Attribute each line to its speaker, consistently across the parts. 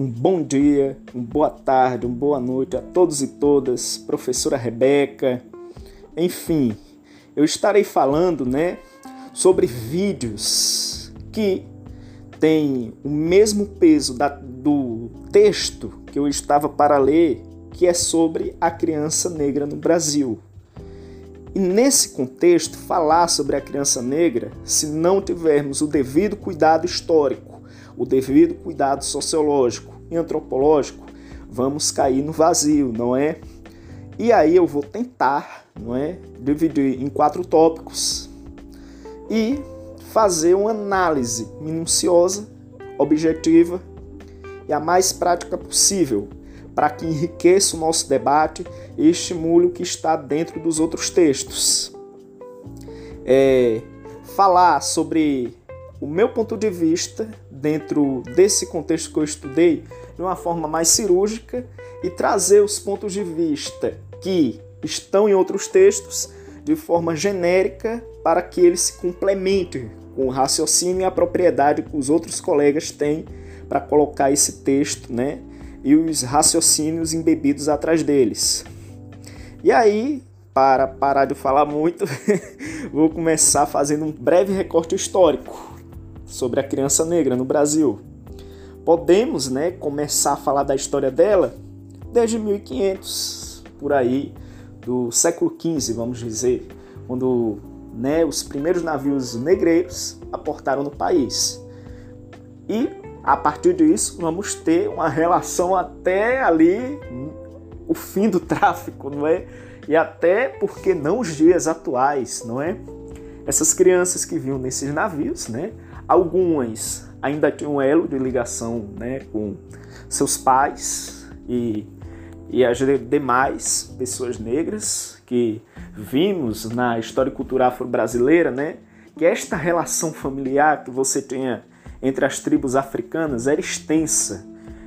Speaker 1: Um bom dia, uma boa tarde, uma boa noite a todos e todas, professora Rebeca. Enfim, eu estarei falando, né, sobre vídeos que têm o mesmo peso da, do texto que eu estava para ler, que é sobre a criança negra no Brasil. E nesse contexto, falar sobre a criança negra, se não tivermos o devido cuidado histórico, o devido cuidado sociológico e antropológico, vamos cair no vazio, não é? E aí eu vou tentar, não é, dividir em quatro tópicos e fazer uma análise minuciosa, objetiva e a mais prática possível, para que enriqueça o nosso debate e estimule o que está dentro dos outros textos. É, falar sobre o meu ponto de vista dentro desse contexto que eu estudei de uma forma mais cirúrgica e trazer os pontos de vista que estão em outros textos de forma genérica para que eles se complementem com o raciocínio e a propriedade que os outros colegas têm para colocar esse texto, né? E os raciocínios embebidos atrás deles. E aí, para parar de falar muito, vou começar fazendo um breve recorte histórico sobre a criança negra no Brasil. Podemos, né, começar a falar da história dela desde 1500, por aí, do século XV, vamos dizer, quando né, os primeiros navios negreiros aportaram no país. E a partir disso, vamos ter uma relação até ali o fim do tráfico, não é? E até porque não os dias atuais, não é? Essas crianças que vinham nesses navios, né? Algumas ainda tinham um elo de ligação né, com seus pais e, e as demais pessoas negras que vimos na história cultural afro-brasileira, né, que esta relação familiar que você tinha entre as tribos africanas era extensa.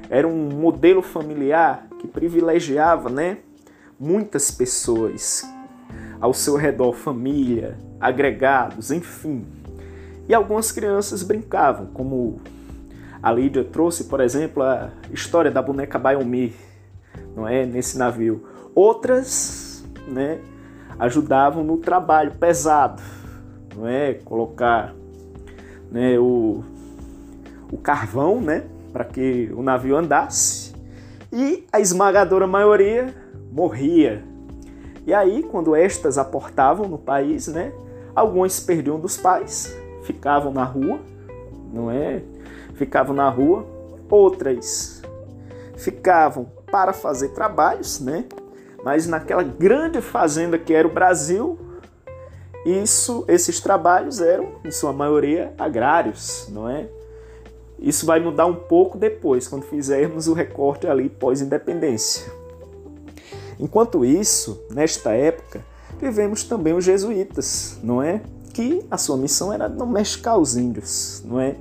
Speaker 1: Era um modelo familiar que privilegiava né, muitas pessoas ao seu redor, família, agregados, enfim. E algumas crianças brincavam, como a Lídia trouxe, por exemplo, a história da boneca Bayomi, não é, nesse navio. Outras, né, ajudavam no trabalho pesado, não é, colocar, né, o, o carvão, né, para que o navio andasse. E a esmagadora maioria morria. E aí, quando estas aportavam no país, né, alguns perdiam dos pais, ficavam na rua, não é? Ficavam na rua. Outras ficavam para fazer trabalhos, né? Mas naquela grande fazenda que era o Brasil, isso, esses trabalhos eram, em sua maioria, agrários, não é? Isso vai mudar um pouco depois, quando fizermos o recorte ali pós-independência. Enquanto isso, nesta época, vivemos também os jesuítas, não é? Que a sua missão era domesticar os índios, não é?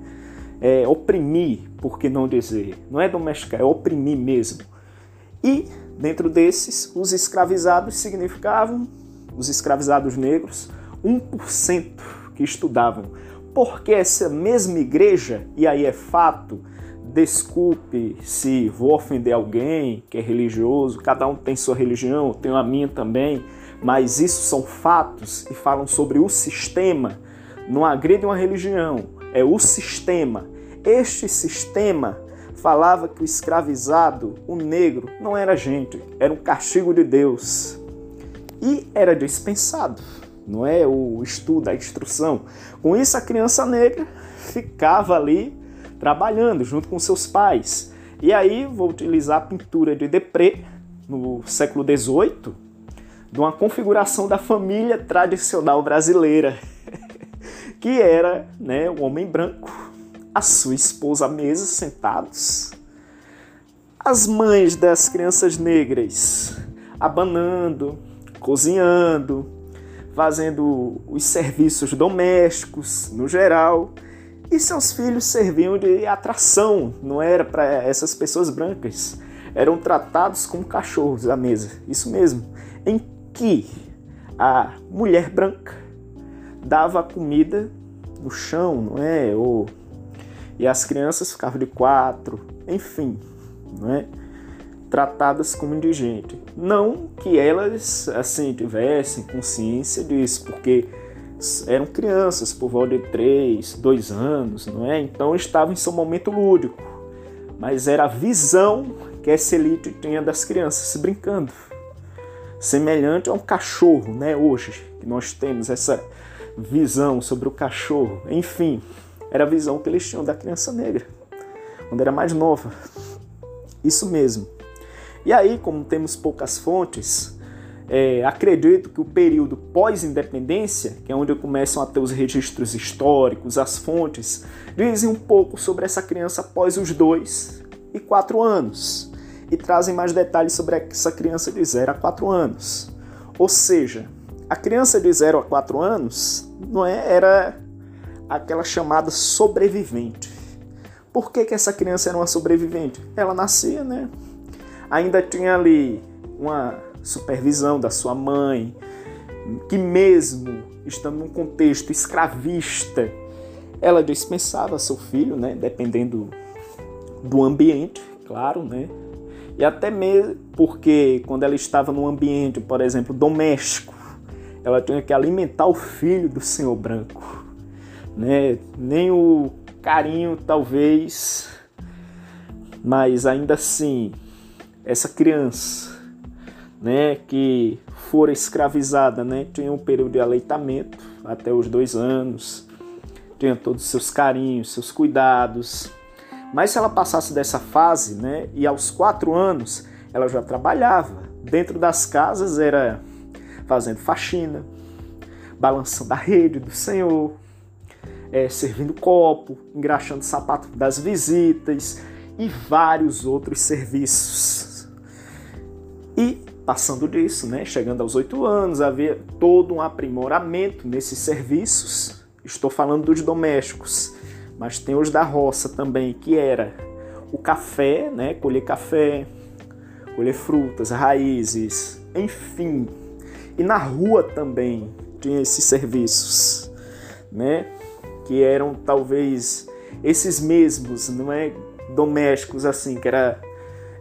Speaker 1: é oprimir, por que não dizer? Não é domesticar, é oprimir mesmo. E dentro desses, os escravizados significavam, os escravizados negros, 1% que estudavam. Porque essa mesma igreja, e aí é fato, desculpe se vou ofender alguém que é religioso, cada um tem sua religião, tenho a minha também mas isso são fatos e falam sobre o sistema. Não agride uma religião, é o sistema. Este sistema falava que o escravizado, o negro, não era gente, era um castigo de Deus. E era dispensado, não é? O estudo, a instrução. Com isso, a criança negra ficava ali trabalhando junto com seus pais. E aí, vou utilizar a pintura de Depré, no século XVIII, de uma configuração da família tradicional brasileira, que era né, o homem branco, a sua esposa à mesa, sentados, as mães das crianças negras abanando, cozinhando, fazendo os serviços domésticos no geral, e seus filhos serviam de atração, não era para essas pessoas brancas. Eram tratados como cachorros à mesa, isso mesmo. Em que a mulher branca dava comida no chão, não é? Ou, e as crianças ficavam de quatro, enfim. não é? tratadas como indigente. Não que elas assim tivessem consciência disso, porque eram crianças por volta de 3, 2 anos, não é? Então estavam em seu momento lúdico. Mas era a visão que essa elite tinha das crianças brincando. Semelhante a um cachorro, né? Hoje, que nós temos essa visão sobre o cachorro. Enfim, era a visão que eles tinham da criança negra, quando era mais nova. Isso mesmo. E aí, como temos poucas fontes, é, acredito que o período pós-independência, que é onde começam a ter os registros históricos, as fontes, dizem um pouco sobre essa criança após os dois e quatro anos e trazem mais detalhes sobre essa criança de 0 a 4 anos. Ou seja, a criança de 0 a 4 anos não é, era aquela chamada sobrevivente. Por que, que essa criança era uma sobrevivente? Ela nascia, né? ainda tinha ali uma supervisão da sua mãe, que mesmo estando num contexto escravista, ela dispensava seu filho, né, dependendo do ambiente, claro, né? E até mesmo porque quando ela estava num ambiente, por exemplo, doméstico, ela tinha que alimentar o filho do senhor branco, né? Nem o carinho talvez, mas ainda assim essa criança, né, que for escravizada, né, tinha um período de aleitamento até os dois anos, tinha todos os seus carinhos, seus cuidados. Mas se ela passasse dessa fase, né, e aos quatro anos ela já trabalhava. Dentro das casas, era fazendo faxina, balançando a rede do Senhor, é, servindo copo, engraxando sapato das visitas e vários outros serviços. E passando disso, né, chegando aos oito anos, havia todo um aprimoramento nesses serviços. Estou falando dos domésticos, mas tem os da roça também, que era o café, né, colher café, colher frutas, raízes, enfim. E na rua também tinha esses serviços, né, que eram talvez esses mesmos, não é domésticos assim, que era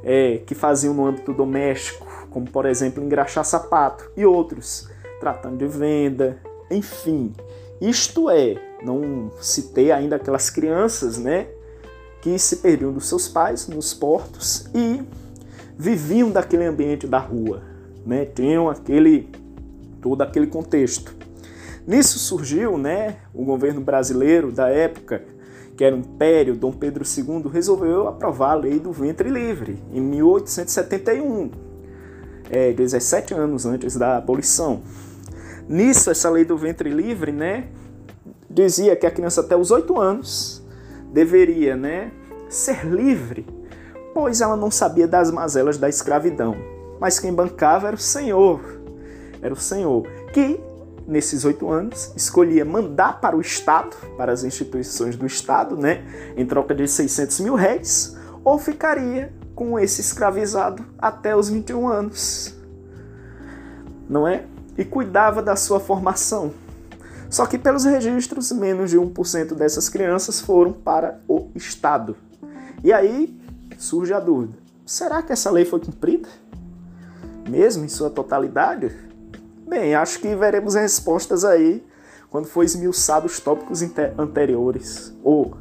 Speaker 1: é, que faziam no âmbito doméstico, como por exemplo engraxar sapato, e outros tratando de venda, enfim. Isto é, não citei ainda aquelas crianças, né, que se perdiam dos seus pais nos portos e viviam daquele ambiente da rua, né, tinham aquele todo aquele contexto. Nisso surgiu, né, o governo brasileiro da época que era o Império, Dom Pedro II resolveu aprovar a lei do ventre livre em 1871, é, 17 anos antes da abolição. Nisso, essa lei do ventre livre, né, dizia que a criança até os 8 anos deveria, né, ser livre, pois ela não sabia das mazelas da escravidão. Mas quem bancava era o Senhor, era o Senhor, que nesses oito anos, escolhia mandar para o Estado, para as instituições do Estado, né, em troca de 600 mil réis, ou ficaria com esse escravizado até os 21 anos. Não é? E cuidava da sua formação. Só que, pelos registros, menos de 1% dessas crianças foram para o Estado. E aí surge a dúvida: será que essa lei foi cumprida? Mesmo em sua totalidade? Bem, acho que veremos respostas aí quando for esmiuçado os tópicos anteriores. Ou,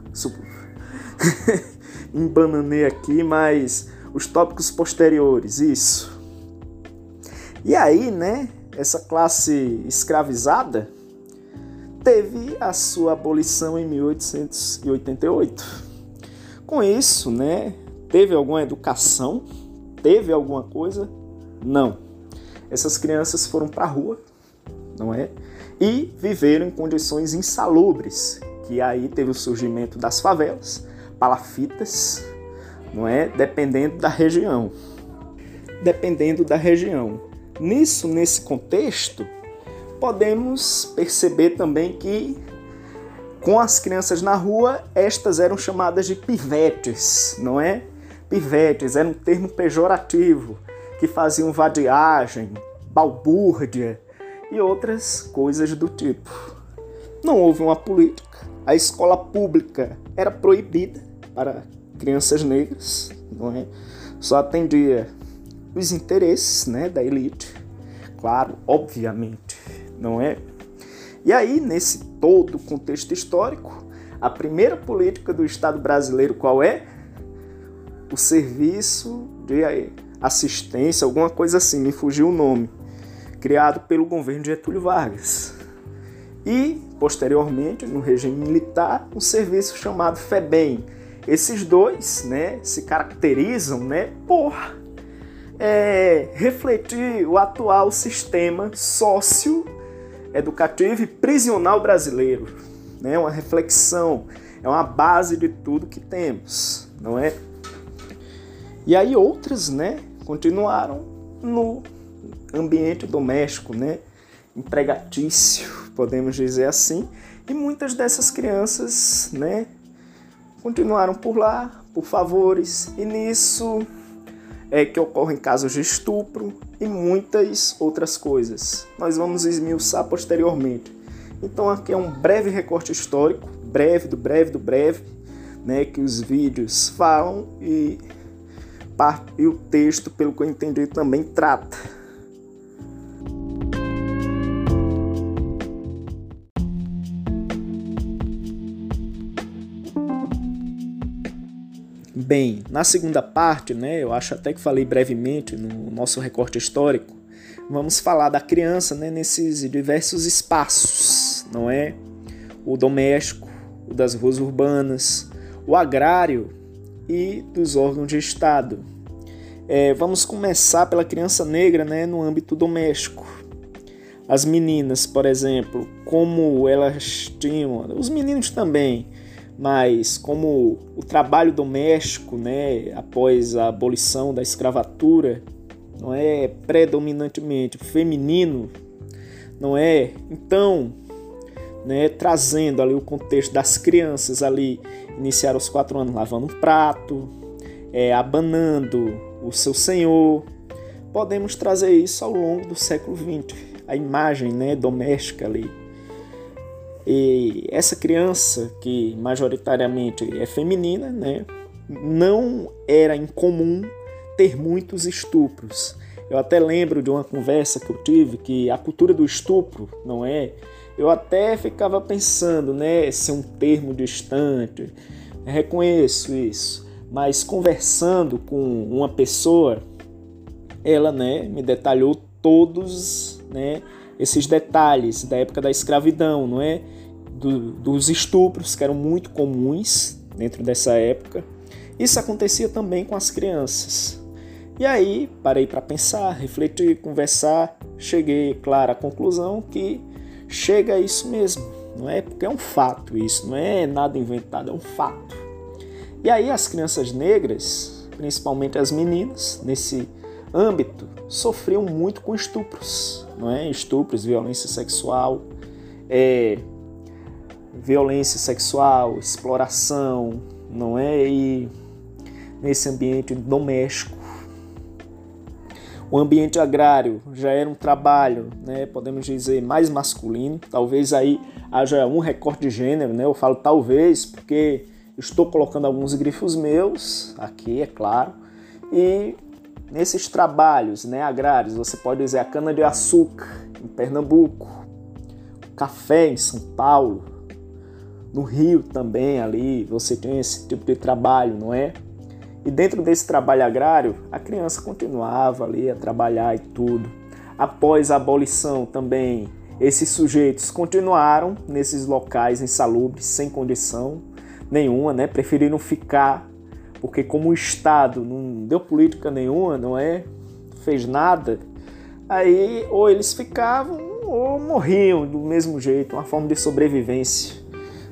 Speaker 1: embananei aqui, mas os tópicos posteriores, isso. E aí, né, essa classe escravizada teve a sua abolição em 1888. Com isso, né, teve alguma educação? Teve alguma coisa? Não essas crianças foram para a rua, não é? E viveram em condições insalubres, que aí teve o surgimento das favelas, palafitas, não é? Dependendo da região. Dependendo da região. Nisso, nesse contexto, podemos perceber também que com as crianças na rua, estas eram chamadas de pivetes, não é? Pivetes era um termo pejorativo que faziam vadiagem, balbúrdia e outras coisas do tipo. Não houve uma política. A escola pública era proibida para crianças negras, não é? Só atendia os interesses, né, da elite. Claro, obviamente, não é? E aí, nesse todo contexto histórico, a primeira política do Estado brasileiro qual é? O serviço de assistência, alguma coisa assim, me fugiu o nome, criado pelo governo de Getúlio Vargas. E, posteriormente, no regime militar, um serviço chamado FEBEM. Esses dois né, se caracterizam né, por é, refletir o atual sistema sócio-educativo e prisional brasileiro. Né, uma reflexão, é uma base de tudo que temos, não é? E aí outras, né, continuaram no ambiente doméstico, né, empregatício, podemos dizer assim, e muitas dessas crianças, né, continuaram por lá, por favores, e nisso é que ocorrem casos de estupro e muitas outras coisas. Nós vamos esmiuçar posteriormente. Então aqui é um breve recorte histórico, breve do breve do breve, né, que os vídeos falam e, e o texto, pelo que eu entendi, também trata. Bem, na segunda parte, né, eu acho até que falei brevemente no nosso recorte histórico, vamos falar da criança né, nesses diversos espaços, não é? O doméstico, o das ruas urbanas, o agrário e dos órgãos de Estado. É, vamos começar pela criança negra né, no âmbito doméstico. As meninas, por exemplo, como elas tinham, os meninos também, mas como o trabalho doméstico, né, após a abolição da escravatura, não é predominantemente feminino, não é? Então, né, trazendo ali o contexto das crianças ali iniciar os quatro anos lavando um prato, é, abanando o seu senhor, podemos trazer isso ao longo do século XX, a imagem né, doméstica ali e essa criança, que majoritariamente é feminina, né, não era incomum ter muitos estupros. Eu até lembro de uma conversa que eu tive que a cultura do estupro, não é? Eu até ficava pensando, né, ser um termo distante. reconheço isso, mas conversando com uma pessoa, ela, né, me detalhou todos, né, esses detalhes da época da escravidão, não é? Do, dos estupros, que eram muito comuns dentro dessa época. Isso acontecia também com as crianças. E aí parei para pensar, refletir, conversar, cheguei, claro, à conclusão que chega a isso mesmo, não é? Porque é um fato isso, não é nada inventado, é um fato. E aí as crianças negras, principalmente as meninas, nesse âmbito, sofriam muito com estupros, não é? Estupros, violência sexual, é, violência sexual, exploração, não é? E nesse ambiente doméstico. O ambiente agrário já era um trabalho, né, podemos dizer, mais masculino. Talvez aí haja um recorte de gênero, né? Eu falo talvez porque estou colocando alguns grifos meus aqui, é claro. E nesses trabalhos, né, agrários, você pode dizer a cana de açúcar em Pernambuco, café em São Paulo, no Rio também ali você tem esse tipo de trabalho, não é? E dentro desse trabalho agrário, a criança continuava ali a trabalhar e tudo. Após a abolição também, esses sujeitos continuaram nesses locais insalubres, sem condição nenhuma, né? Preferiram ficar, porque como o Estado não deu política nenhuma, não é? Fez nada, aí ou eles ficavam ou morriam do mesmo jeito, uma forma de sobrevivência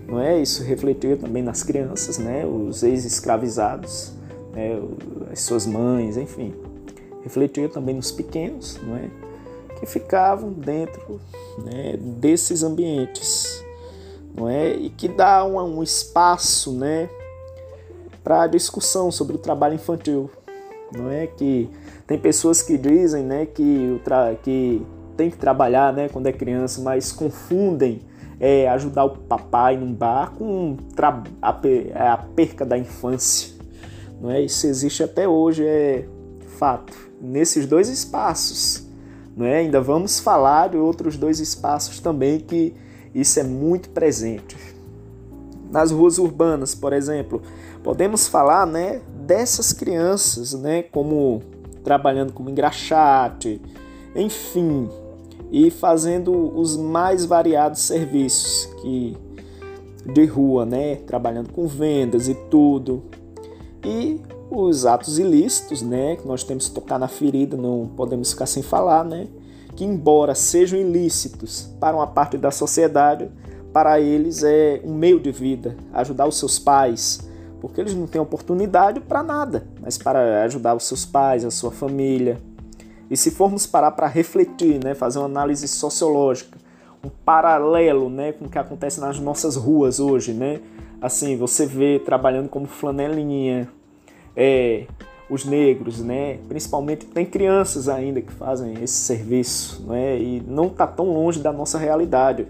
Speaker 1: não é? Isso refletiu também nas crianças, né? Os ex-escravizados, né? as suas mães, enfim. Refletiu também nos pequenos, não é? Que ficavam dentro né? desses ambientes, não é? E que dá um, um espaço, né? Para discussão sobre o trabalho infantil, não é? Que tem pessoas que dizem, né? Que, o que tem que trabalhar, né? Quando é criança, mas confundem é, ajudar o papai num bar com a, perca da infância. não é? Isso existe até hoje, é fato. Nesses dois espaços, não é? Ainda vamos falar de outros dois espaços também que isso é muito presente. Nas ruas urbanas, por exemplo, podemos falar, né, dessas crianças, né, como trabalhando como engraxate, enfim, e fazendo os mais variados serviços que de rua, né, trabalhando com vendas e tudo. E os atos ilícitos, né, que nós temos que tocar na ferida, não podemos ficar sem falar, né, que embora sejam ilícitos para uma parte da sociedade, para eles é um meio de vida, ajudar os seus pais, porque eles não têm oportunidade para nada, mas para ajudar os seus pais, a sua família. E se formos parar para refletir, né, fazer uma análise sociológica, um paralelo, né, com o que acontece nas nossas ruas hoje, né? Assim, você vê trabalhando como flanelinha, é, os negros, né? Principalmente tem crianças ainda que fazem esse serviço, né? E não está tão longe da nossa realidade.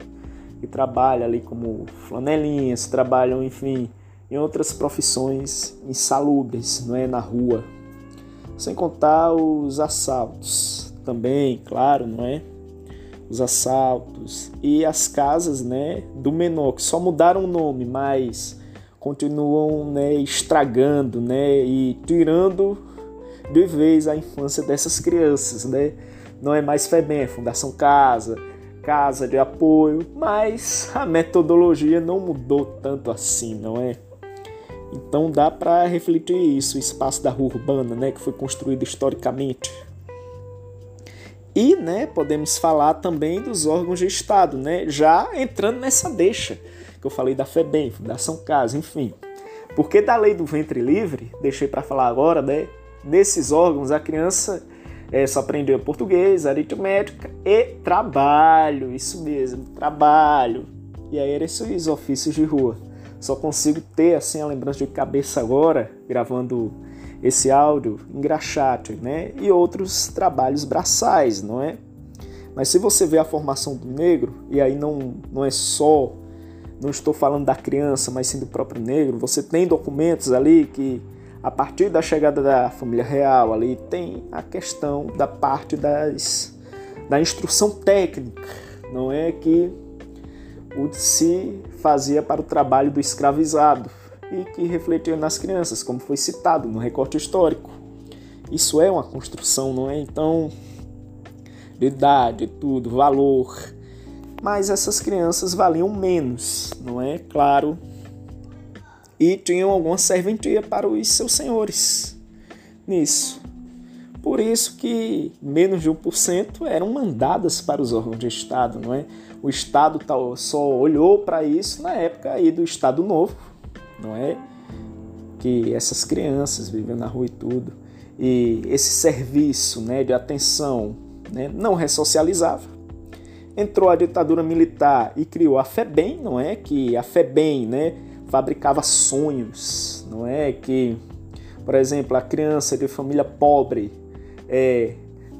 Speaker 1: Que trabalham ali como flanelinhas, trabalham, enfim, em outras profissões insalubres, não é, na rua. Sem contar os assaltos também, claro, não é? Os assaltos e as casas, né, do menor que só mudaram o nome, mas continuam, né, estragando, né, e tirando de vez a infância dessas crianças, né? Não é mais FEBEM, é Fundação Casa, Casa de Apoio, mas a metodologia não mudou tanto assim, não é? Então dá para refletir isso, o espaço da rua urbana, né, que foi construído historicamente. E, né, podemos falar também dos órgãos de Estado, né, já entrando nessa deixa que eu falei da FEBEM, Fundação Casa, enfim. Porque da lei do ventre livre, deixei para falar agora, né, nesses órgãos a criança é, só aprendeu português, aritmética e trabalho, isso mesmo, trabalho. E aí eram esses ofícios de rua. Só consigo ter assim a lembrança de cabeça agora, gravando esse áudio, engraxate, né? E outros trabalhos braçais, não é? Mas se você vê a formação do negro, e aí não, não é só, não estou falando da criança, mas sim do próprio negro, você tem documentos ali que, a partir da chegada da família real, ali tem a questão da parte das, da instrução técnica, não é? Que o se fazia para o trabalho do escravizado e que refletia nas crianças, como foi citado no recorte histórico. Isso é uma construção, não é? Então, de idade, tudo, valor. Mas essas crianças valiam menos, não é? Claro. E tinham alguma serventia para os seus senhores nisso. Por isso que menos de 1% eram mandadas para os órgãos de Estado, não é? O Estado só olhou para isso na época aí do Estado Novo, não é? Que essas crianças vivendo na rua e tudo. E esse serviço né, de atenção né, não ressocializava. Entrou a ditadura militar e criou a FEBEM, não é? Que a FEBEM né, fabricava sonhos, não é? Que, por exemplo, a criança de família pobre é,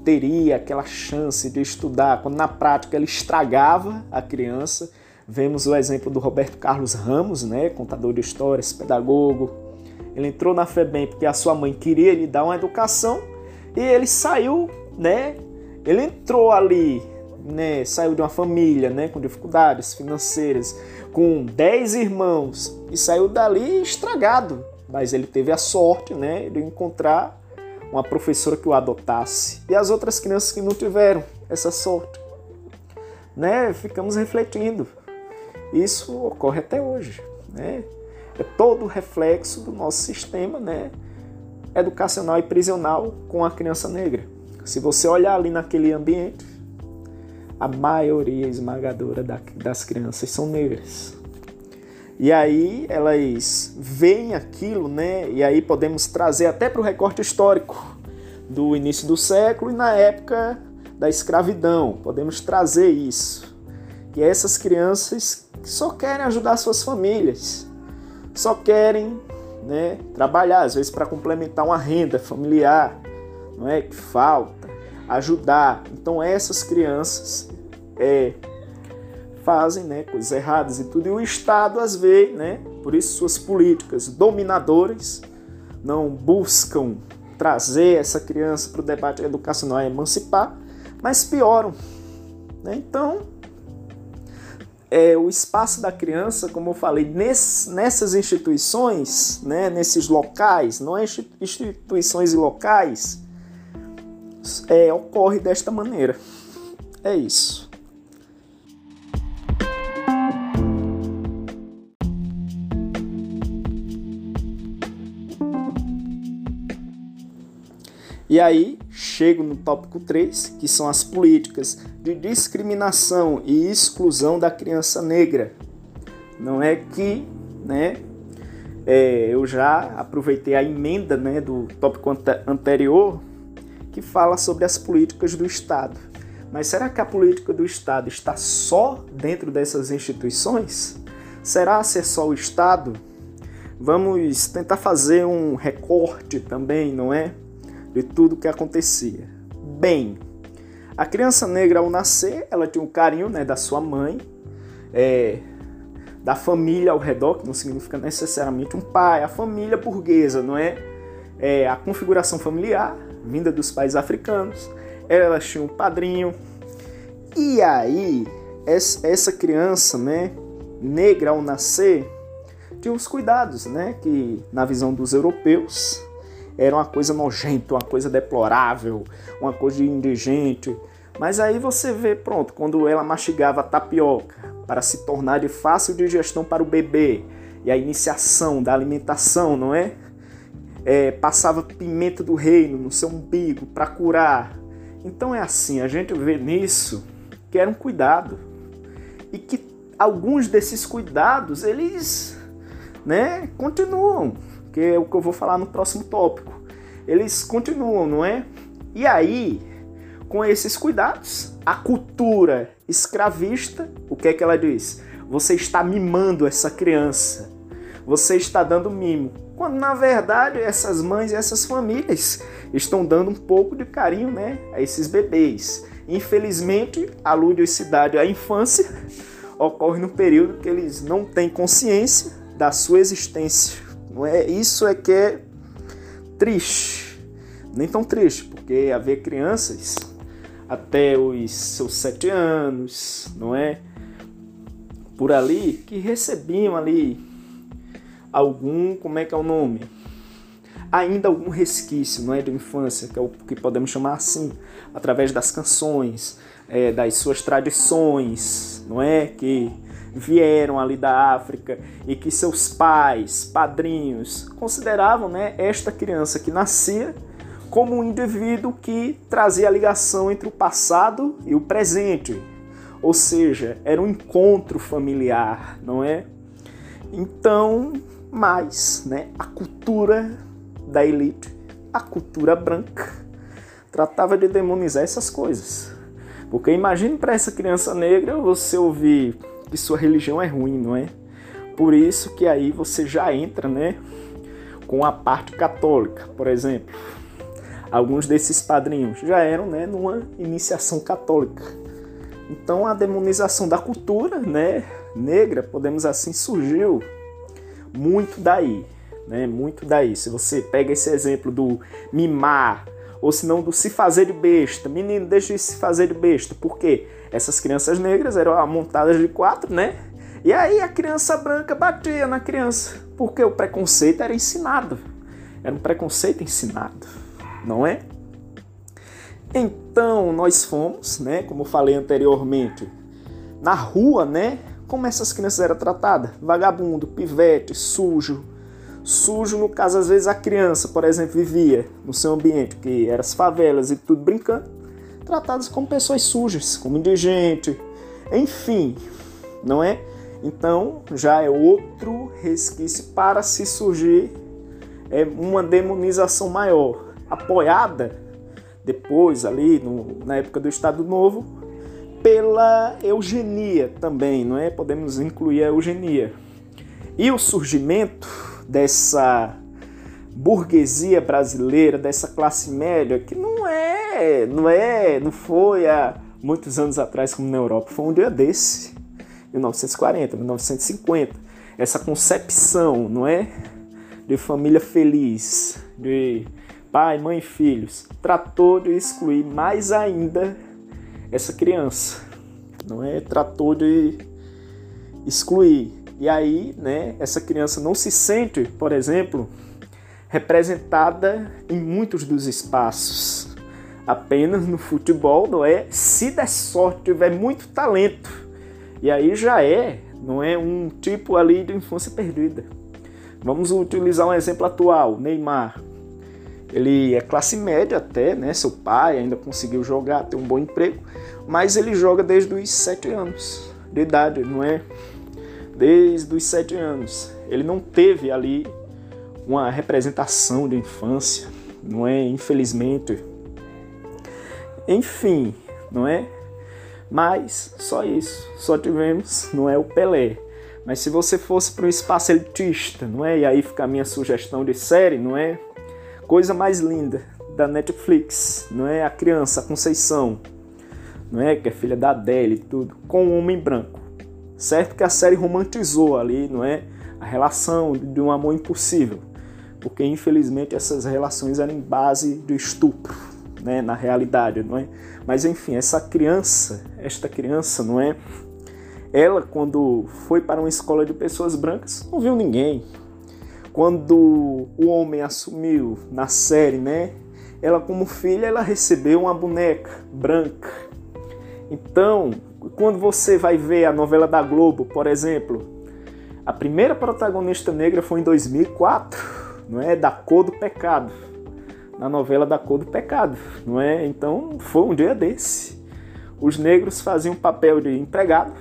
Speaker 1: teria aquela chance de estudar, quando na prática ele estragava a criança. Vemos o exemplo do Roberto Carlos Ramos, né, contador de histórias, pedagogo. Ele entrou na FEBEM porque a sua mãe queria lhe dar uma educação e ele saiu, né? Ele entrou ali, né, saiu de uma família, né, com dificuldades financeiras, com 10 irmãos e saiu dali estragado, mas ele teve a sorte, né, de encontrar uma professora que o adotasse e as outras crianças que não tiveram essa sorte. Né? Ficamos refletindo. Isso ocorre até hoje. Né? É todo reflexo do nosso sistema né? educacional e prisional com a criança negra. Se você olhar ali naquele ambiente, a maioria esmagadora das crianças são negras. E aí elas veem aquilo, né? E aí podemos trazer até para o recorte histórico do início do século e na época da escravidão. Podemos trazer isso. Que essas crianças só querem ajudar suas famílias, só querem né, trabalhar, às vezes para complementar uma renda familiar, não é que falta, ajudar. Então essas crianças é, fazem né, coisas erradas e tudo. E o Estado, às vezes, né, por isso suas políticas dominadoras, não buscam trazer essa criança para o debate educacional e emancipar, mas pioram. Né? Então, é, o espaço da criança, como eu falei, ness, nessas instituições, né, nesses locais, não é instituições e locais, é, ocorre desta maneira. É isso. E aí chego no tópico 3, que são as políticas de discriminação e exclusão da criança negra. Não é que, né, é, eu já aproveitei a emenda né, do tópico anterior que fala sobre as políticas do Estado. Mas será que a política do Estado está só dentro dessas instituições? Será ser só o Estado? Vamos tentar fazer um recorte também, não é? De tudo que acontecia. Bem, a criança negra ao nascer, ela tinha o um carinho né, da sua mãe, é, da família ao redor, que não significa necessariamente um pai, a família burguesa, não é? é a configuração familiar, vinda dos pais africanos, ela tinha um padrinho. E aí, essa criança, né, negra ao nascer, tinha os cuidados, né, que na visão dos europeus era uma coisa nojenta, uma coisa deplorável, uma coisa indigente. Mas aí você vê, pronto, quando ela mastigava tapioca para se tornar de fácil digestão para o bebê e a iniciação da alimentação, não é? é passava pimenta do reino no seu umbigo para curar. Então é assim, a gente vê nisso que era um cuidado e que alguns desses cuidados eles, né, continuam que é o que eu vou falar no próximo tópico. Eles continuam, não é? E aí, com esses cuidados, a cultura escravista, o que é que ela diz? Você está mimando essa criança. Você está dando mimo. Quando na verdade essas mães e essas famílias estão dando um pouco de carinho, né, a esses bebês. Infelizmente, a ludicidade, a infância ocorre no período que eles não têm consciência da sua existência. Não é isso é que é triste. Nem tão triste, porque haver crianças até os seus sete anos, não é? Por ali, que recebiam ali algum, como é que é o nome? Ainda algum resquício, não é, de infância, que é o que podemos chamar assim, através das canções, é, das suas tradições, não é? Que vieram ali da África e que seus pais, padrinhos, consideravam né, esta criança que nascia como um indivíduo que trazia a ligação entre o passado e o presente. Ou seja, era um encontro familiar, não é? Então, mais, né, a cultura da elite, a cultura branca, tratava de demonizar essas coisas. Porque imagine para essa criança negra você ouvir que sua religião é ruim, não é? Por isso que aí você já entra, né, com a parte católica, por exemplo. Alguns desses padrinhos já eram, né, numa iniciação católica. Então a demonização da cultura, né, negra, podemos assim, surgiu muito daí, né? Muito daí. Se você pega esse exemplo do mimar, ou se não do se fazer de besta, menino, deixa de se fazer de besta. Por quê? Essas crianças negras eram montadas de quatro, né? E aí a criança branca batia na criança, porque o preconceito era ensinado. Era um preconceito ensinado, não é? Então nós fomos, né, como falei anteriormente, na rua, né? Como essas crianças eram tratadas? Vagabundo, pivete, sujo. Sujo, no caso, às vezes a criança, por exemplo, vivia no seu ambiente, que eram as favelas e tudo brincando tratadas como pessoas sujas, como indigente, enfim, não é? Então já é outro resquício para se surgir é uma demonização maior, apoiada depois ali no, na época do Estado Novo pela eugenia também, não é? Podemos incluir a eugenia. E o surgimento dessa burguesia brasileira, dessa classe média, que não é, não é, não foi há muitos anos atrás como na Europa, foi um dia desse, 1940, 1950. Essa concepção, não é? de família feliz, de pai, mãe e filhos, tratou de excluir mais ainda essa criança. Não é? Tratou de excluir. E aí, né, essa criança não se sente, por exemplo, representada em muitos dos espaços. Apenas no futebol, não é? Se der sorte, tiver muito talento. E aí já é, não é um tipo ali de infância perdida. Vamos utilizar um exemplo atual, Neymar. Ele é classe média até, né? Seu pai ainda conseguiu jogar, ter um bom emprego, mas ele joga desde os 7 anos de idade, não é? Desde os 7 anos. Ele não teve ali uma representação de infância, não é? Infelizmente. Enfim, não é? Mas só isso, só tivemos, não é o Pelé. Mas se você fosse para um espaço elitista, não é? E aí fica a minha sugestão de série, não é? Coisa mais linda da Netflix, não é? A criança, a Conceição, não é? Que é filha da Adele e tudo, com um homem branco. Certo que a série romantizou ali, não é? A relação de um amor impossível porque infelizmente essas relações eram em base do estupro, né, na realidade, não é? Mas enfim, essa criança, esta criança, não é? Ela quando foi para uma escola de pessoas brancas, não viu ninguém. Quando o homem assumiu na série, né? Ela como filha, ela recebeu uma boneca branca. Então, quando você vai ver a novela da Globo, por exemplo, a primeira protagonista negra foi em 2004 não é? Da cor do pecado. Na novela da cor do pecado, não é? Então foi um dia desse. Os negros faziam papel de empregado.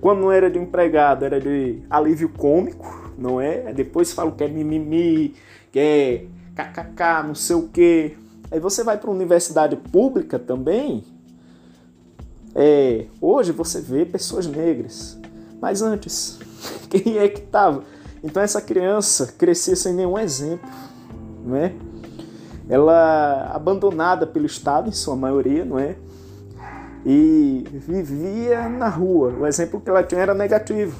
Speaker 1: Quando não era de empregado, era de alívio cômico, não é? Depois falam que é mimimi, que é kkk, não sei o quê. Aí você vai para uma universidade pública também. É, hoje você vê pessoas negras, mas antes, quem é que estava? Então essa criança crescia sem nenhum exemplo, não é? Ela abandonada pelo Estado em sua maioria, não é? E vivia na rua. O exemplo que ela tinha era negativo,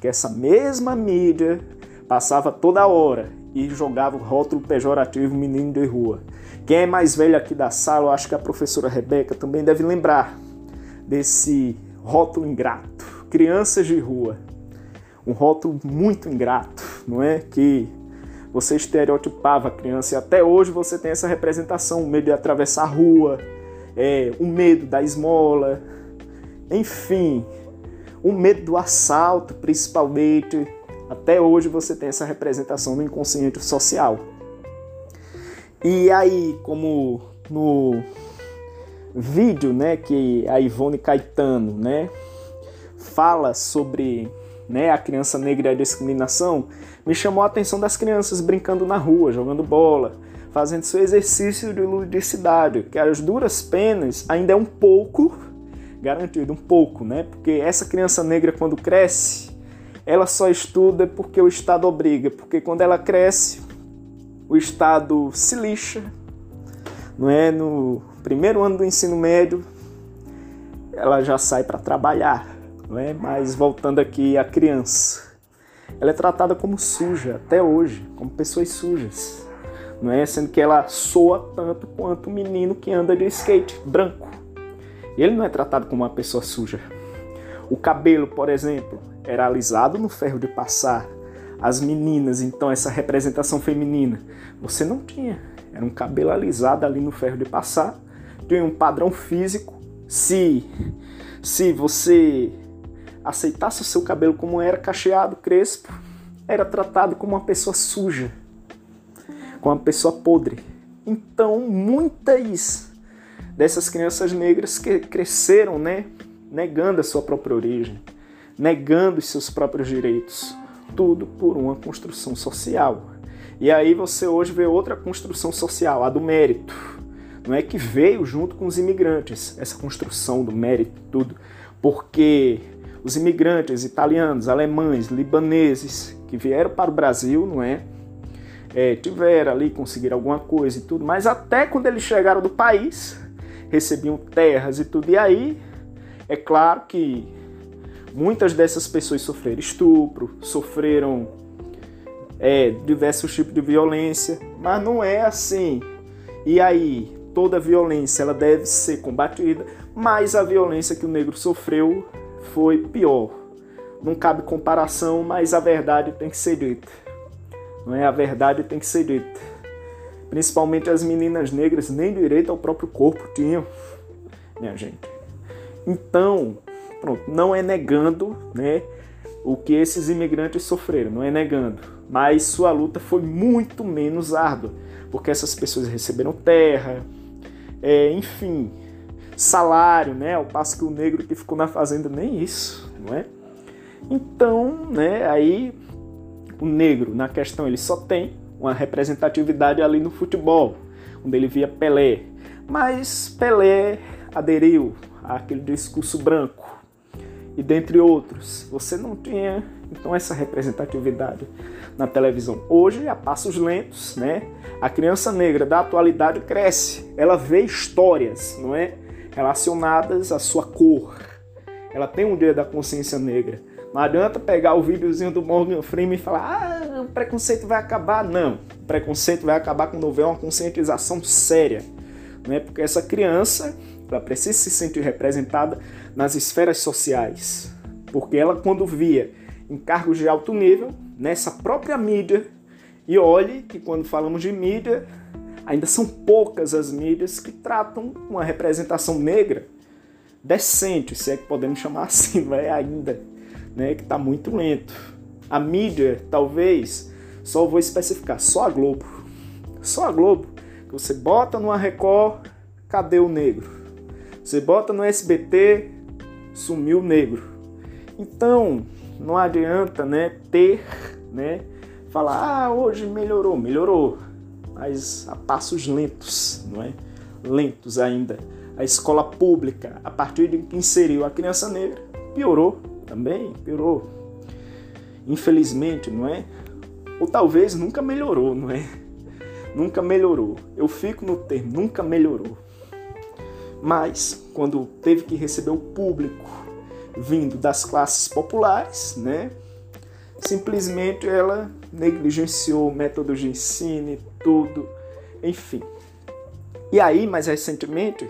Speaker 1: que essa mesma mídia passava toda hora e jogava o rótulo pejorativo menino de rua. Quem é mais velho aqui da sala, eu acho que a professora Rebeca também deve lembrar desse rótulo ingrato. Crianças de rua um rótulo muito ingrato, não é? Que você estereotipava a criança e até hoje você tem essa representação, o medo de atravessar a rua, é, o medo da esmola, enfim, o medo do assalto, principalmente. Até hoje você tem essa representação no inconsciente social. E aí, como no vídeo, né, que a Ivone Caetano, né, fala sobre né, a criança negra e a discriminação, me chamou a atenção das crianças brincando na rua, jogando bola, fazendo seu exercício de ludicidade, que as duras penas ainda é um pouco garantido, um pouco, né? Porque essa criança negra quando cresce, ela só estuda porque o Estado obriga, porque quando ela cresce, o Estado se lixa, não é? No primeiro ano do ensino médio, ela já sai para trabalhar, não é? Mas voltando aqui à criança, ela é tratada como suja até hoje, como pessoas sujas, não é? Sendo que ela soa tanto quanto o menino que anda de skate branco. Ele não é tratado como uma pessoa suja. O cabelo, por exemplo, era alisado no ferro de passar. As meninas, então, essa representação feminina, você não tinha. Era um cabelo alisado ali no ferro de passar. Tinha um padrão físico. Se, se você aceitasse o seu cabelo como era, cacheado, crespo, era tratado como uma pessoa suja, como uma pessoa podre. Então, muitas dessas crianças negras que cresceram, né, negando a sua própria origem, negando os seus próprios direitos, tudo por uma construção social. E aí você hoje vê outra construção social, a do mérito. Não é que veio junto com os imigrantes, essa construção do mérito, tudo, porque os imigrantes italianos, alemães, libaneses que vieram para o Brasil, não é? é tiveram ali, conseguiram alguma coisa e tudo, mas até quando eles chegaram do país, recebiam terras e tudo, e aí é claro que muitas dessas pessoas sofreram estupro, sofreram é, diversos tipos de violência, mas não é assim. E aí, toda violência ela deve ser combatida, mas a violência que o negro sofreu foi pior. Não cabe comparação, mas a verdade tem que ser dita. Não é a verdade tem que ser dita. Principalmente as meninas negras nem direito ao próprio corpo tinham, minha gente. Então, pronto, não é negando, né, o que esses imigrantes sofreram, não é negando, mas sua luta foi muito menos árdua, porque essas pessoas receberam terra, é, enfim, salário, né, ao passo que o negro que ficou na fazenda nem isso, não é? Então, né, aí o negro na questão ele só tem uma representatividade ali no futebol, onde ele via Pelé, mas Pelé aderiu àquele discurso branco, e dentre outros. Você não tinha então essa representatividade na televisão. Hoje, a passos lentos, né? A criança negra da atualidade cresce. Ela vê histórias, não é, relacionadas à sua cor. Ela tem um dia da consciência negra. Não adianta pegar o videozinho do Morgan Freeman e falar: "Ah, o preconceito vai acabar". Não. O preconceito vai acabar quando houver uma conscientização séria, não é? Porque essa criança ela precisa se sentir representada nas esferas sociais, porque ela, quando via em cargos de alto nível, nessa própria mídia, e olhe que quando falamos de mídia, ainda são poucas as mídias que tratam uma representação negra decente, se é que podemos chamar assim, não é ainda, né, que está muito lento. A mídia, talvez, só vou especificar, só a Globo. Só a Globo, que você bota numa Record, cadê o negro? Você bota no SBT, sumiu o negro. Então, não adianta, né, ter, né, falar, ah, hoje melhorou, melhorou, mas a passos lentos, não é? Lentos ainda. A escola pública, a partir de que inseriu a criança negra, piorou também, piorou. Infelizmente, não é? Ou talvez nunca melhorou, não é? Nunca melhorou. Eu fico no termo, nunca melhorou. Mas, quando teve que receber o público vindo das classes populares, né, simplesmente ela negligenciou métodos de ensino e tudo, enfim. E aí, mais recentemente,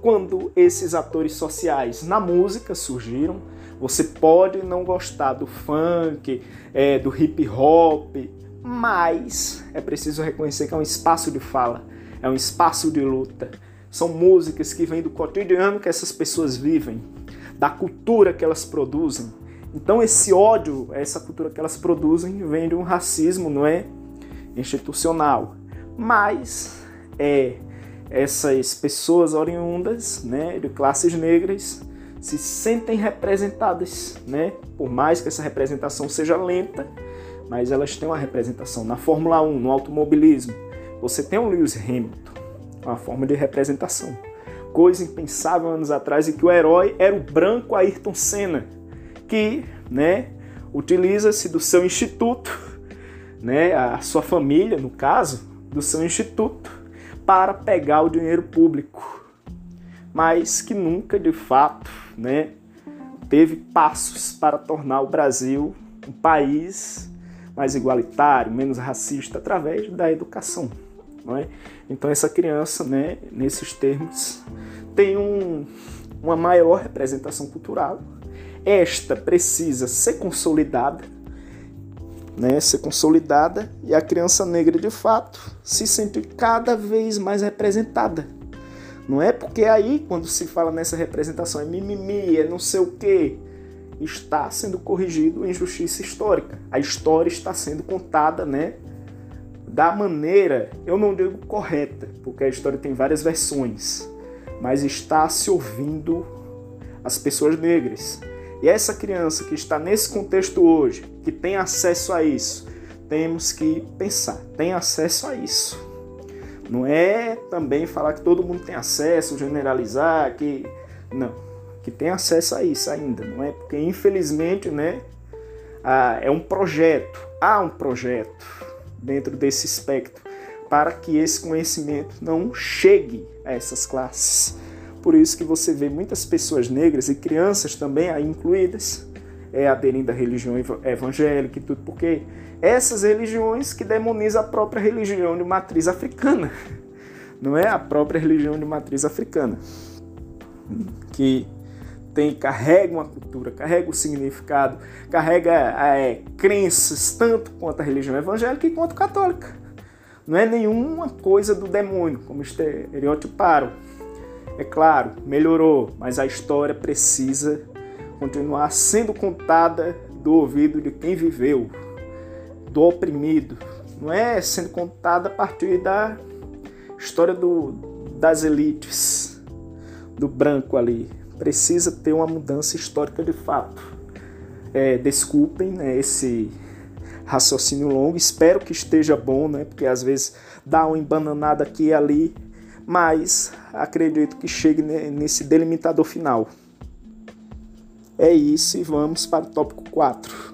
Speaker 1: quando esses atores sociais na música surgiram, você pode não gostar do funk, é, do hip hop, mas é preciso reconhecer que é um espaço de fala, é um espaço de luta, são músicas que vêm do cotidiano que essas pessoas vivem, da cultura que elas produzem. Então esse ódio, essa cultura que elas produzem, vem de um racismo, não é institucional. Mas é essas pessoas oriundas, né, de classes negras, se sentem representadas, né? Por mais que essa representação seja lenta, mas elas têm uma representação na Fórmula 1, no automobilismo. Você tem o Lewis Hamilton, uma forma de representação. Coisa impensável anos atrás em que o herói era o branco Ayrton Senna, que, né, utiliza-se do seu instituto, né, a sua família, no caso, do seu instituto, para pegar o dinheiro público, mas que nunca, de fato, né, teve passos para tornar o Brasil um país mais igualitário, menos racista através da educação. Não é? Então essa criança, né, nesses termos, tem um, uma maior representação cultural. Esta precisa ser consolidada, né, ser consolidada e a criança negra de fato se sente cada vez mais representada. Não é porque aí quando se fala nessa representação é mimimi, é não sei o que, está sendo corrigido em justiça histórica. A história está sendo contada, né, da maneira, eu não digo correta, porque a história tem várias versões, mas está se ouvindo as pessoas negras. E essa criança que está nesse contexto hoje, que tem acesso a isso, temos que pensar, tem acesso a isso. Não é também falar que todo mundo tem acesso, generalizar que não, que tem acesso a isso ainda, não é? Porque infelizmente, né, ah, é um projeto, há um projeto dentro desse espectro, para que esse conhecimento não chegue a essas classes. Por isso que você vê muitas pessoas negras e crianças também aí incluídas é aderindo à religião evangélica e tudo, porque essas religiões que demonizam a própria religião de matriz africana, não é a própria religião de matriz africana, que tem carrega uma cultura, carrega o significado, carrega é, crenças tanto quanto a religião evangélica quanto católica. Não é nenhuma coisa do demônio, como estereotiparam. É claro, melhorou, mas a história precisa continuar sendo contada do ouvido de quem viveu, do oprimido. Não é sendo contada a partir da história do, das elites, do branco ali. Precisa ter uma mudança histórica de fato. É, desculpem né, esse raciocínio longo, espero que esteja bom, né, porque às vezes dá uma embananada aqui e ali, mas acredito que chegue nesse delimitador final. É isso e vamos para o tópico 4.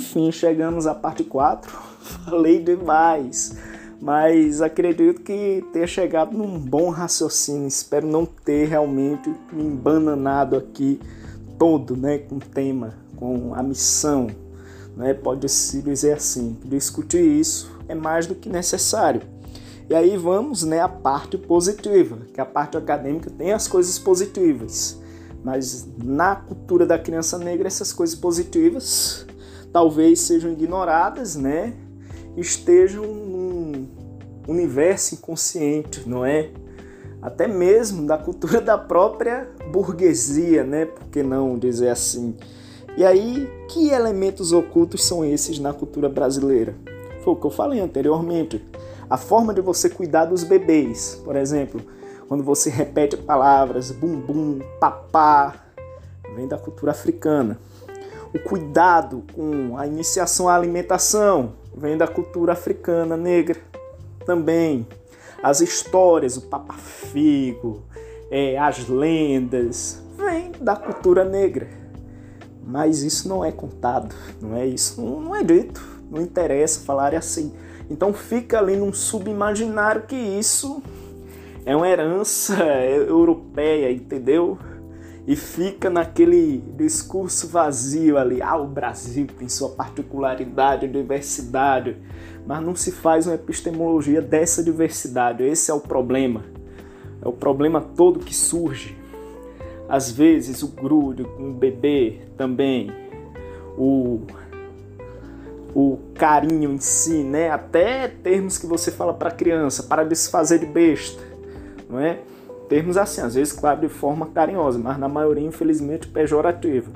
Speaker 1: Enfim, chegamos à parte 4. Falei demais, mas acredito que tenha chegado num bom raciocínio. Espero não ter realmente me embananado aqui todo, né, com o tema, com a missão, né? Pode-se dizer assim. Discutir isso é mais do que necessário. E aí vamos né, à parte positiva, que a parte acadêmica tem as coisas positivas. Mas na cultura da criança negra, essas coisas positivas talvez sejam ignoradas, né? Estejam num universo inconsciente, não é? Até mesmo da cultura da própria burguesia, né? Por que não dizer assim? E aí, que elementos ocultos são esses na cultura brasileira? Foi o que eu falei anteriormente. A forma de você cuidar dos bebês, por exemplo, quando você repete palavras bumbum, papá, vem da cultura africana. O cuidado com a iniciação à alimentação vem da cultura africana negra também. As histórias, o papafigo, é, as lendas, vem da cultura negra. Mas isso não é contado, não é isso, não, não é dito não interessa falar assim. Então fica ali num subimaginário que isso é uma herança europeia, entendeu? E fica naquele discurso vazio ali. Ah, o Brasil tem sua particularidade, diversidade, mas não se faz uma epistemologia dessa diversidade. Esse é o problema. É o problema todo que surge. Às vezes o grude com o bebê também, o o carinho em si, né? Até termos que você fala para criança, para de se fazer de besta, não é? Termos assim, às vezes, claro, de forma carinhosa, mas na maioria, infelizmente, pejorativa.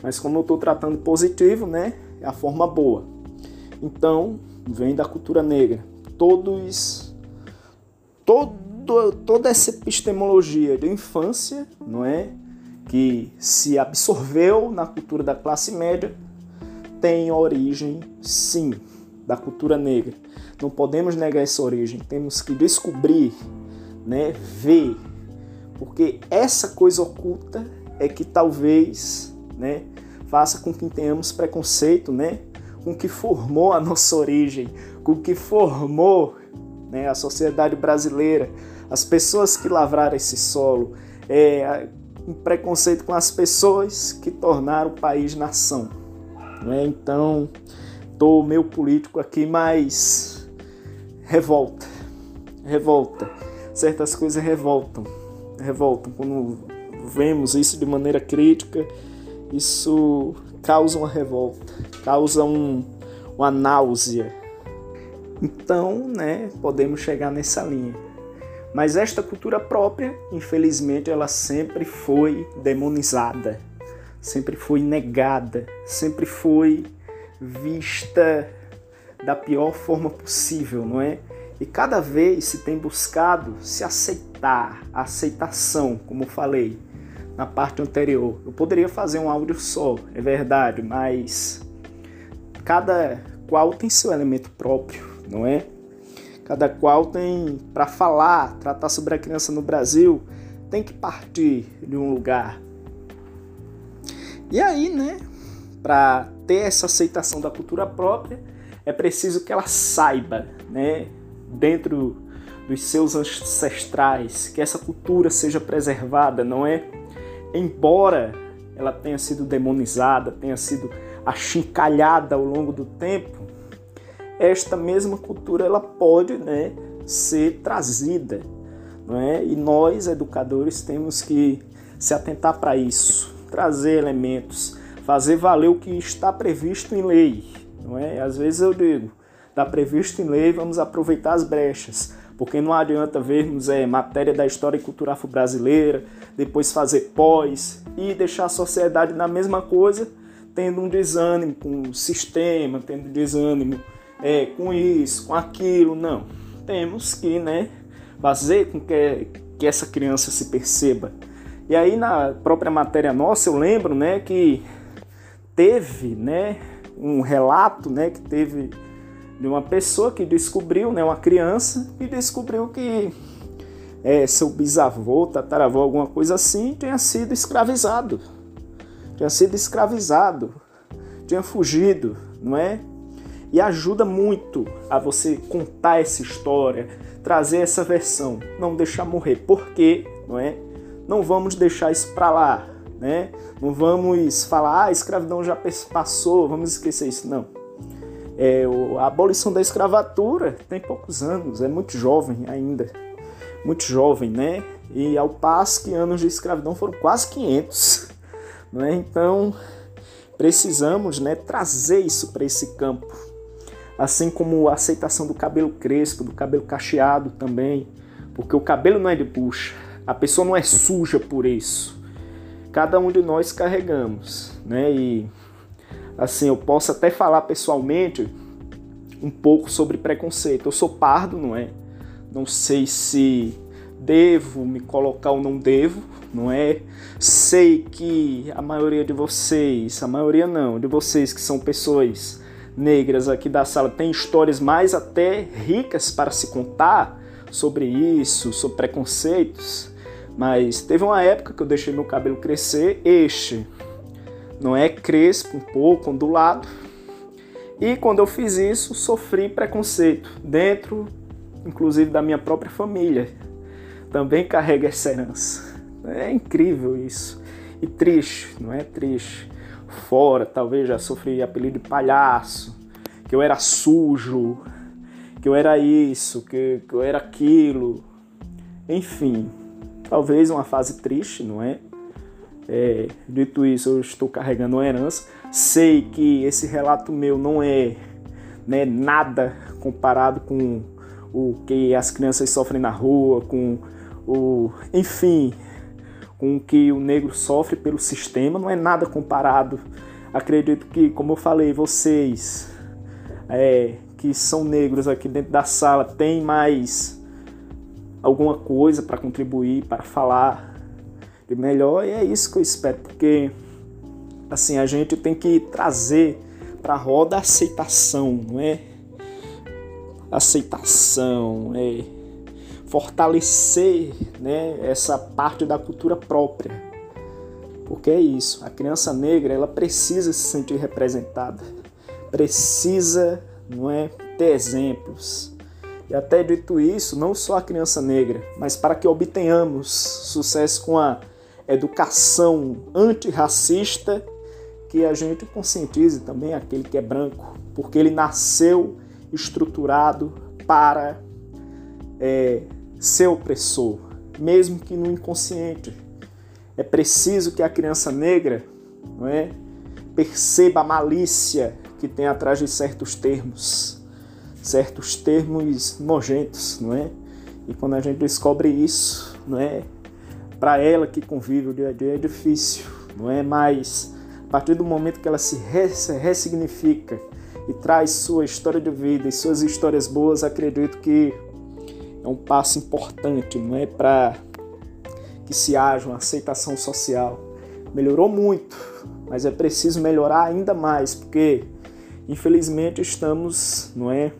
Speaker 1: Mas como eu estou tratando positivo, né? É a forma boa. Então, vem da cultura negra. Todos, todo, toda essa epistemologia de infância, não é? Que se absorveu na cultura da classe média, tem origem, sim, da cultura negra. Não podemos negar essa origem, temos que descobrir, né, ver, porque essa coisa oculta é que talvez, né, faça com que tenhamos preconceito, né, com que formou a nossa origem, com que formou, né, a sociedade brasileira, as pessoas que lavraram esse solo, é, um preconceito com as pessoas que tornaram o país nação. Né? Então, tô meio político aqui, mas revolta, revolta. Certas coisas revoltam, revoltam. Quando vemos isso de maneira crítica, isso causa uma revolta, causa um, uma náusea. Então, né, podemos chegar nessa linha. Mas esta cultura própria, infelizmente, ela sempre foi demonizada sempre foi negada, sempre foi vista da pior forma possível, não é? E cada vez se tem buscado se aceitar, a aceitação, como falei na parte anterior. Eu poderia fazer um áudio só, é verdade, mas cada qual tem seu elemento próprio, não é? Cada qual tem para falar, tratar sobre a criança no Brasil, tem que partir de um lugar e aí, né, para ter essa aceitação da cultura própria, é preciso que ela saiba, né, dentro dos seus ancestrais, que essa cultura seja preservada, não é? Embora ela tenha sido demonizada, tenha sido achincalhada ao longo do tempo, esta mesma cultura ela pode, né, ser trazida, não é? E nós educadores temos que se atentar para isso, trazer elementos, fazer valer o que está previsto em lei, não é? Às vezes eu digo, está previsto em lei, vamos aproveitar as brechas, porque não adianta vermos é, matéria da história e cultura afro-brasileira, depois fazer pós e deixar a sociedade na mesma coisa, tendo um desânimo com o sistema, tendo desânimo é, com isso, com aquilo. Não. Temos que né, fazer com que, que essa criança se perceba. E aí na própria matéria nossa eu lembro né, que teve né, um relato né, que teve de uma pessoa que descobriu, né, uma criança, e descobriu que é, seu bisavô, tataravô, alguma coisa assim, tinha sido escravizado. Tinha sido escravizado, tinha fugido, não é? E ajuda muito a você contar essa história, trazer essa versão, não deixar morrer. Por quê? Não é? Não vamos deixar isso para lá, né? Não vamos falar, ah, a escravidão já passou, vamos esquecer isso. Não. É, a abolição da escravatura tem poucos anos, é muito jovem ainda. Muito jovem, né? E ao passo que anos de escravidão foram quase 500. Né? Então, precisamos né, trazer isso para esse campo. Assim como a aceitação do cabelo crespo, do cabelo cacheado também. Porque o cabelo não é de bucha. A pessoa não é suja por isso. Cada um de nós carregamos, né? E assim, eu posso até falar pessoalmente um pouco sobre preconceito. Eu sou pardo, não é? Não sei se devo me colocar ou não devo, não é? Sei que a maioria de vocês, a maioria não, de vocês que são pessoas negras aqui da sala tem histórias mais até ricas para se contar sobre isso, sobre preconceitos, mas teve uma época que eu deixei meu cabelo crescer este não é crespo, um pouco ondulado. E quando eu fiz isso, sofri preconceito dentro, inclusive da minha própria família. Também carrega essa herança. É incrível isso. E triste, não é triste. Fora, talvez já sofri apelido de palhaço, que eu era sujo, que eu era isso, que, que eu era aquilo. Enfim, talvez uma fase triste, não é? É, dito isso, eu estou carregando uma herança. Sei que esse relato meu não é né, nada comparado com o que as crianças sofrem na rua, com o, enfim, com o que o negro sofre pelo sistema, não é nada comparado. Acredito que, como eu falei, vocês é, que são negros aqui dentro da sala têm mais alguma coisa para contribuir, para falar de melhor, e é isso que eu espero, porque assim a gente tem que trazer para a roda aceitação, não é? Aceitação, é fortalecer, né, essa parte da cultura própria. Porque é isso, a criança negra, ela precisa se sentir representada. Precisa, não é, ter exemplos. E até dito isso, não só a criança negra, mas para que obtenhamos sucesso com a educação antirracista, que a gente conscientize também aquele que é branco, porque ele nasceu estruturado para é, ser opressor, mesmo que no inconsciente. É preciso que a criança negra não é, perceba a malícia que tem atrás de certos termos, certos termos nojentos, não é? E quando a gente descobre isso, não é? Para ela que convive o dia a dia é difícil, não é? Mas a partir do momento que ela se ressignifica e traz sua história de vida e suas histórias boas, acredito que é um passo importante, não é? Para que se haja uma aceitação social. Melhorou muito, mas é preciso melhorar ainda mais, porque infelizmente estamos, não é?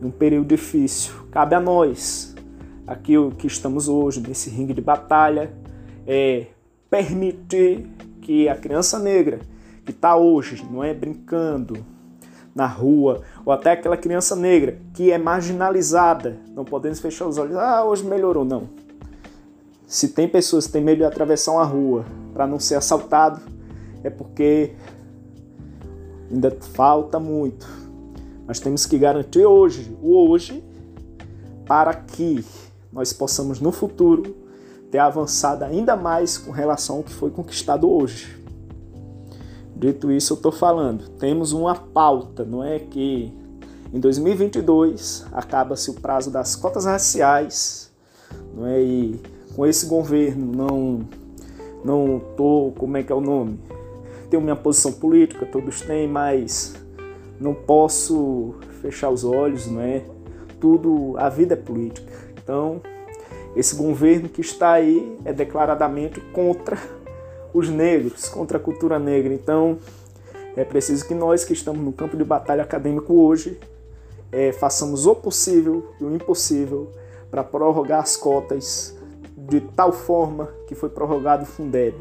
Speaker 1: Em um período difícil. Cabe a nós aqui que estamos hoje, nesse ringue de batalha, é permitir que a criança negra que está hoje, não é brincando, na rua, ou até aquela criança negra que é marginalizada. Não podemos fechar os olhos, ah, hoje melhorou. Não. Se tem pessoas que têm medo de atravessar uma rua para não ser assaltado, é porque ainda falta muito. Nós temos que garantir hoje, o hoje, para que nós possamos no futuro ter avançado ainda mais com relação ao que foi conquistado hoje. Dito isso, eu estou falando, temos uma pauta, não é que em 2022 acaba-se o prazo das cotas raciais, não é? E com esse governo não não tô, como é que é o nome? Tenho minha posição política, todos têm, mas não posso fechar os olhos, não é? Tudo, a vida é política. Então, esse governo que está aí é declaradamente contra os negros, contra a cultura negra. Então, é preciso que nós que estamos no campo de batalha acadêmico hoje é, façamos o possível e o impossível para prorrogar as cotas de tal forma que foi prorrogado o Fundeb,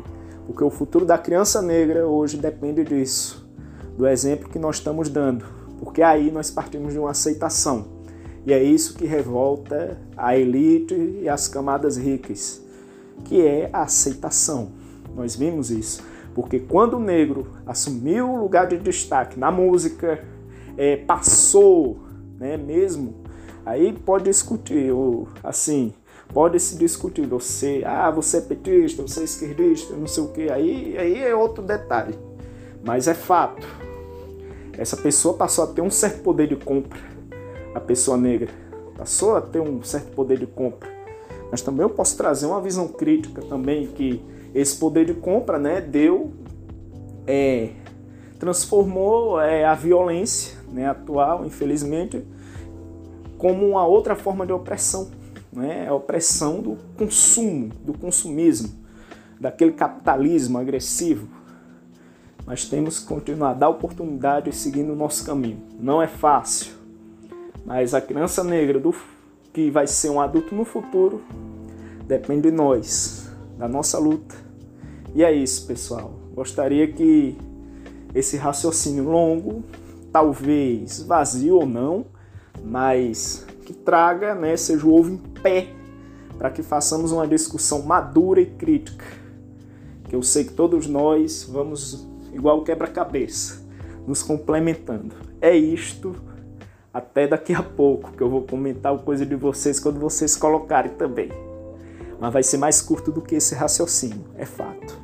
Speaker 1: porque o futuro da criança negra hoje depende disso, do exemplo que nós estamos dando, porque aí nós partimos de uma aceitação. E é isso que revolta a elite e as camadas ricas, que é a aceitação. Nós vimos isso. Porque quando o negro assumiu o lugar de destaque na música, é, passou, né, mesmo, aí pode discutir, ou, assim, pode se discutir, você, ah, você é petista, você é esquerdista, não sei o que, aí, aí é outro detalhe. Mas é fato, essa pessoa passou a ter um certo poder de compra, a pessoa negra, passou a ter um certo poder de compra. Mas também eu posso trazer uma visão crítica também que esse poder de compra, né, deu, é, transformou é, a violência né, atual, infelizmente, como uma outra forma de opressão, né, a opressão do consumo, do consumismo, daquele capitalismo agressivo. Mas temos que continuar dar oportunidade e seguindo o nosso caminho. Não é fácil, mas a criança negra do, que vai ser um adulto no futuro depende de nós, da nossa luta e é isso, pessoal. Gostaria que esse raciocínio longo, talvez vazio ou não, mas que traga, né, seja o ovo em pé, para que façamos uma discussão madura e crítica. Que eu sei que todos nós vamos igual quebra-cabeça, nos complementando. É isto. Até daqui a pouco que eu vou comentar o coisa de vocês quando vocês colocarem também. Mas vai ser mais curto do que esse raciocínio, é fato.